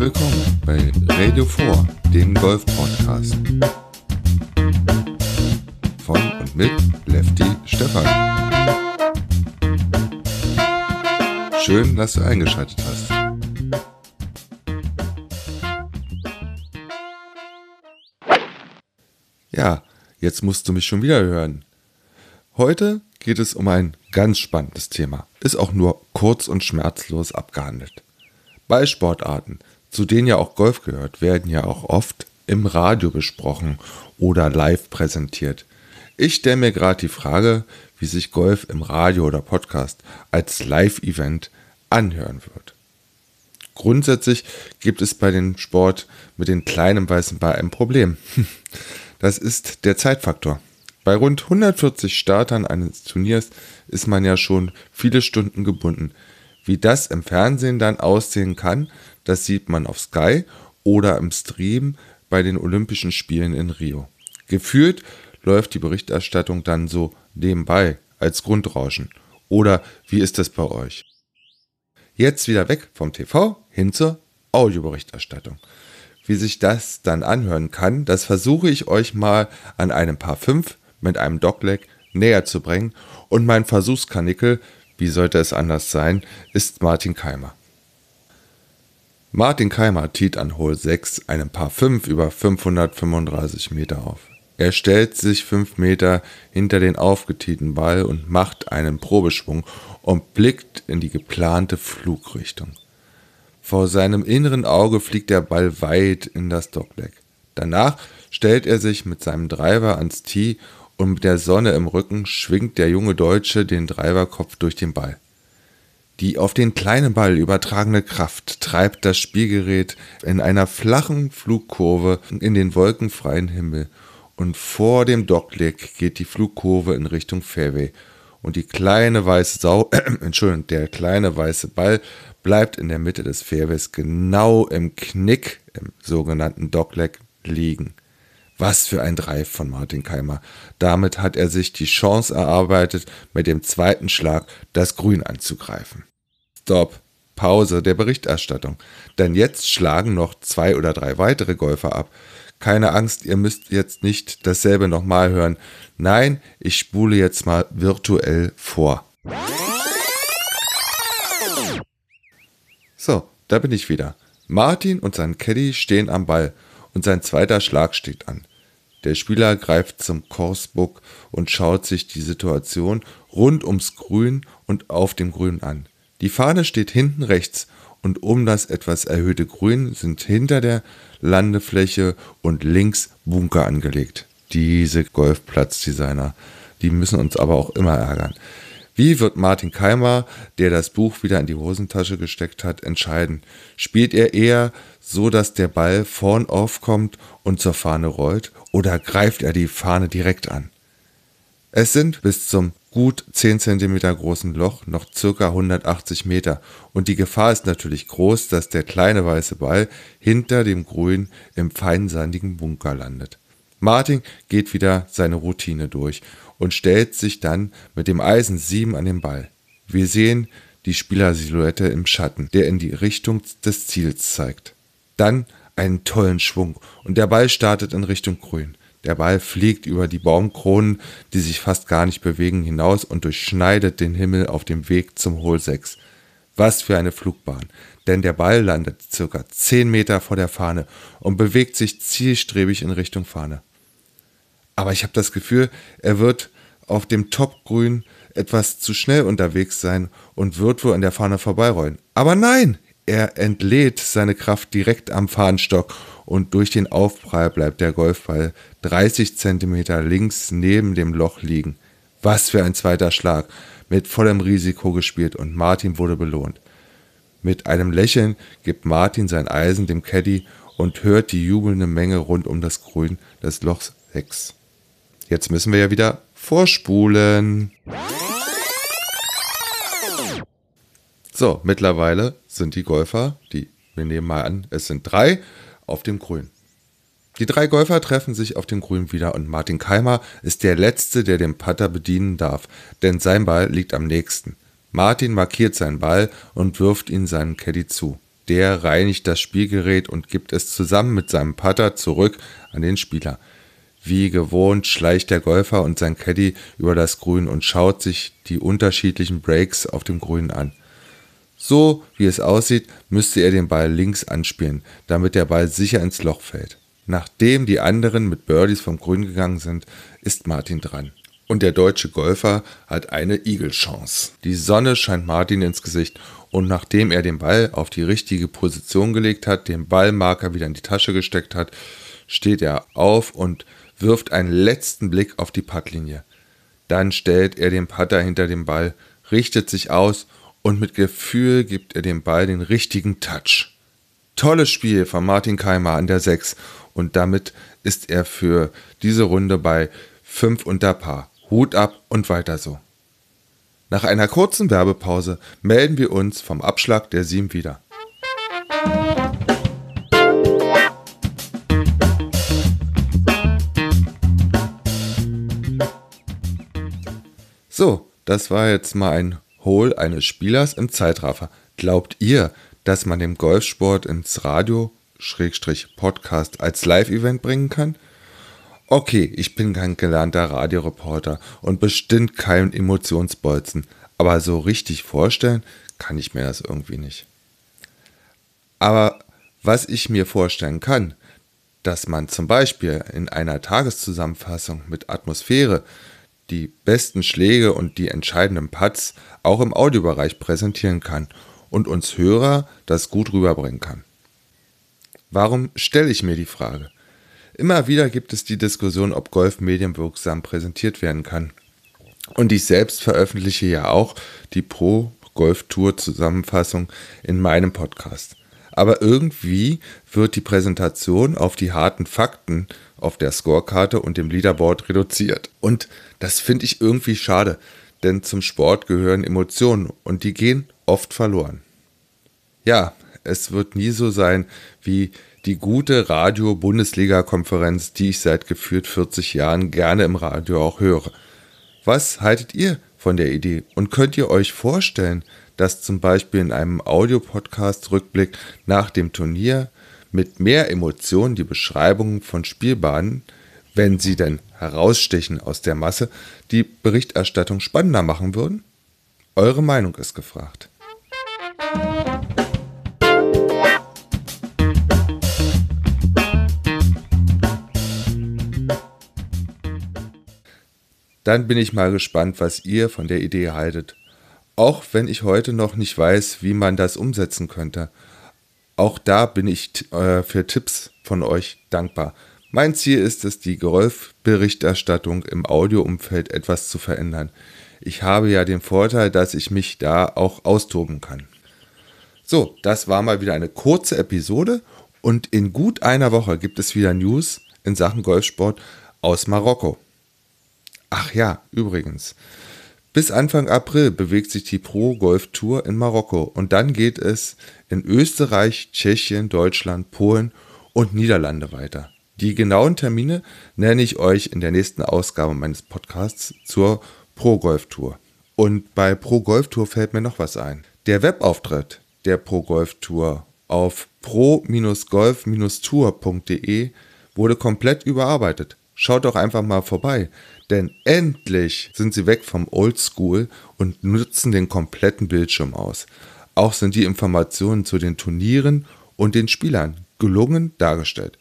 willkommen bei Radio 4, dem Golf-Podcast. Von und mit Lefty Stefan. Schön, dass du eingeschaltet hast. Ja, jetzt musst du mich schon wieder hören. Heute geht es um ein ganz spannendes Thema. Ist auch nur kurz und schmerzlos abgehandelt. Ballsportarten, zu denen ja auch Golf gehört, werden ja auch oft im Radio besprochen oder live präsentiert. Ich stelle mir gerade die Frage, wie sich Golf im Radio oder Podcast als Live-Event anhören wird. Grundsätzlich gibt es bei dem Sport mit den kleinen weißen Ball ein Problem. Das ist der Zeitfaktor. Bei rund 140 Startern eines Turniers ist man ja schon viele Stunden gebunden. Wie das im Fernsehen dann aussehen kann, das sieht man auf Sky oder im Stream bei den Olympischen Spielen in Rio. Gefühlt läuft die Berichterstattung dann so nebenbei als Grundrauschen. Oder wie ist das bei euch? Jetzt wieder weg vom TV hin zur Audioberichterstattung. Wie sich das dann anhören kann, das versuche ich euch mal an einem Paar 5 mit einem Dogleg näher zu bringen und mein Versuchskanickel, wie sollte es anders sein, ist Martin Keimer. Martin Keimer tiet an Hole 6 einem Paar 5 über 535 Meter auf. Er stellt sich 5 Meter hinter den aufgetieten Ball und macht einen Probeschwung und blickt in die geplante Flugrichtung. Vor seinem inneren Auge fliegt der Ball weit in das Dogleg. Danach stellt er sich mit seinem Driver ans Tee und mit der Sonne im Rücken schwingt der junge Deutsche den Driverkopf durch den Ball. Die auf den kleinen Ball übertragene Kraft treibt das Spielgerät in einer flachen Flugkurve in den wolkenfreien Himmel und vor dem Dockleg geht die Flugkurve in Richtung Fairway und die kleine weiße Sau, äh, Entschuldigung, der kleine weiße Ball bleibt in der Mitte des Fairways genau im Knick im sogenannten Dockleg liegen. Was für ein Drive von Martin Keimer. Damit hat er sich die Chance erarbeitet, mit dem zweiten Schlag das Grün anzugreifen. Stop. Pause der Berichterstattung. Denn jetzt schlagen noch zwei oder drei weitere Golfer ab. Keine Angst, ihr müsst jetzt nicht dasselbe nochmal hören. Nein, ich spule jetzt mal virtuell vor. So, da bin ich wieder. Martin und sein Caddy stehen am Ball und sein zweiter Schlag steht an. Der Spieler greift zum Coursebook und schaut sich die Situation rund ums Grün und auf dem Grün an. Die Fahne steht hinten rechts und um das etwas erhöhte Grün sind hinter der Landefläche und links Bunker angelegt. Diese Golfplatzdesigner, die müssen uns aber auch immer ärgern. Wie wird Martin Keimer, der das Buch wieder in die Hosentasche gesteckt hat, entscheiden? Spielt er eher so, dass der Ball vorn aufkommt und zur Fahne rollt, oder greift er die Fahne direkt an? Es sind bis zum gut 10 cm großen Loch noch ca. 180 Meter und die Gefahr ist natürlich groß, dass der kleine weiße Ball hinter dem Grün im feinsandigen Bunker landet. Martin geht wieder seine Routine durch und stellt sich dann mit dem Eisen 7 an den Ball. Wir sehen die Spielersilhouette im Schatten, der in die Richtung des Ziels zeigt. Dann einen tollen Schwung und der Ball startet in Richtung Grün. Der Ball fliegt über die Baumkronen, die sich fast gar nicht bewegen, hinaus und durchschneidet den Himmel auf dem Weg zum Hohl 6. Was für eine Flugbahn, denn der Ball landet circa 10 Meter vor der Fahne und bewegt sich zielstrebig in Richtung Fahne. Aber ich habe das Gefühl, er wird auf dem Topgrün etwas zu schnell unterwegs sein und wird wohl an der Fahne vorbeirollen. Aber nein, er entlädt seine Kraft direkt am Fahnenstock und durch den Aufprall bleibt der Golfball 30 Zentimeter links neben dem Loch liegen. Was für ein zweiter Schlag, mit vollem Risiko gespielt und Martin wurde belohnt. Mit einem Lächeln gibt Martin sein Eisen dem Caddy und hört die jubelnde Menge rund um das Grün des Lochs 6. Jetzt müssen wir ja wieder vorspulen. So, mittlerweile sind die Golfer, die, wir nehmen mal an, es sind drei, auf dem Grün. Die drei Golfer treffen sich auf dem Grün wieder und Martin Keimer ist der Letzte, der den Putter bedienen darf, denn sein Ball liegt am nächsten. Martin markiert seinen Ball und wirft ihn seinem Caddy zu. der reinigt das Spielgerät und gibt es zusammen mit seinem Putter zurück an den Spieler. Wie gewohnt schleicht der Golfer und sein Caddy über das Grün und schaut sich die unterschiedlichen Breaks auf dem Grün an. So wie es aussieht, müsste er den Ball links anspielen, damit der Ball sicher ins Loch fällt. Nachdem die anderen mit Birdies vom Grün gegangen sind, ist Martin dran. Und der deutsche Golfer hat eine Igelchance. Die Sonne scheint Martin ins Gesicht und nachdem er den Ball auf die richtige Position gelegt hat, den Ballmarker wieder in die Tasche gesteckt hat, steht er auf und wirft einen letzten Blick auf die Puttlinie. Dann stellt er den Putter hinter dem Ball, richtet sich aus und mit Gefühl gibt er dem Ball den richtigen Touch. Tolles Spiel von Martin Keimer an der 6 und damit ist er für diese Runde bei 5 unter Paar. Hut ab und weiter so. Nach einer kurzen Werbepause melden wir uns vom Abschlag der 7 wieder. So, das war jetzt mal ein Hole eines Spielers im Zeitraffer. Glaubt ihr, dass man den Golfsport ins Radio Podcast als Live-Event bringen kann? Okay, ich bin kein gelernter Radioreporter und bestimmt kein Emotionsbolzen, aber so richtig vorstellen kann ich mir das irgendwie nicht. Aber was ich mir vorstellen kann, dass man zum Beispiel in einer Tageszusammenfassung mit Atmosphäre die besten Schläge und die entscheidenden Putts auch im Audiobereich präsentieren kann und uns Hörer das gut rüberbringen kann. Warum stelle ich mir die Frage? Immer wieder gibt es die Diskussion, ob Golf medienwirksam präsentiert werden kann. Und ich selbst veröffentliche ja auch die Pro Golf Tour Zusammenfassung in meinem Podcast. Aber irgendwie wird die Präsentation auf die harten Fakten auf der Scorekarte und dem Leaderboard reduziert. Und das finde ich irgendwie schade, denn zum Sport gehören Emotionen und die gehen oft verloren. Ja, es wird nie so sein wie die gute Radio-Bundesliga-Konferenz, die ich seit geführt 40 Jahren gerne im Radio auch höre. Was haltet ihr von der Idee und könnt ihr euch vorstellen, dass zum Beispiel in einem Audiopodcast-Rückblick nach dem Turnier mit mehr Emotionen die Beschreibungen von Spielbahnen, wenn sie denn herausstechen aus der Masse, die Berichterstattung spannender machen würden? Eure Meinung ist gefragt. Dann bin ich mal gespannt, was ihr von der Idee haltet. Auch wenn ich heute noch nicht weiß, wie man das umsetzen könnte. Auch da bin ich äh, für Tipps von euch dankbar. Mein Ziel ist es, die Golfberichterstattung im Audioumfeld etwas zu verändern. Ich habe ja den Vorteil, dass ich mich da auch austoben kann. So, das war mal wieder eine kurze Episode und in gut einer Woche gibt es wieder News in Sachen Golfsport aus Marokko. Ach ja, übrigens. Bis Anfang April bewegt sich die Pro Golf Tour in Marokko und dann geht es in Österreich, Tschechien, Deutschland, Polen und Niederlande weiter. Die genauen Termine nenne ich euch in der nächsten Ausgabe meines Podcasts zur Pro Golf Tour. Und bei Pro Golf Tour fällt mir noch was ein. Der Webauftritt der Pro Golf Tour auf pro-golf-tour.de wurde komplett überarbeitet. Schaut doch einfach mal vorbei. Denn endlich sind sie weg vom Oldschool und nutzen den kompletten Bildschirm aus. Auch sind die Informationen zu den Turnieren und den Spielern gelungen dargestellt.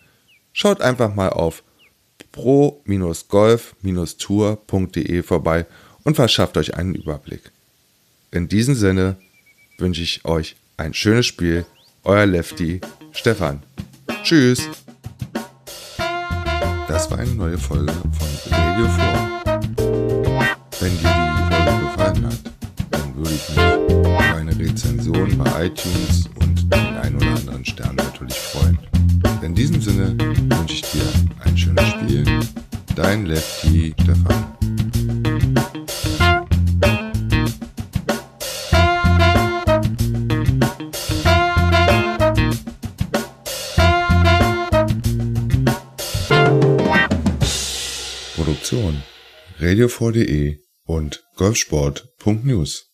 Schaut einfach mal auf pro-golf-tour.de vorbei und verschafft euch einen Überblick. In diesem Sinne wünsche ich euch ein schönes Spiel. Euer Lefty Stefan. Tschüss. Das war eine neue Folge von Radio 4. Wenn dir die Folge gefallen hat, dann würde ich mich über eine Rezension bei iTunes und den ein oder anderen Stern natürlich freuen. In diesem Sinne wünsche ich dir ein schönes Spiel. Dein Lefty Stefan. Produktion radio4.de und golfsport.news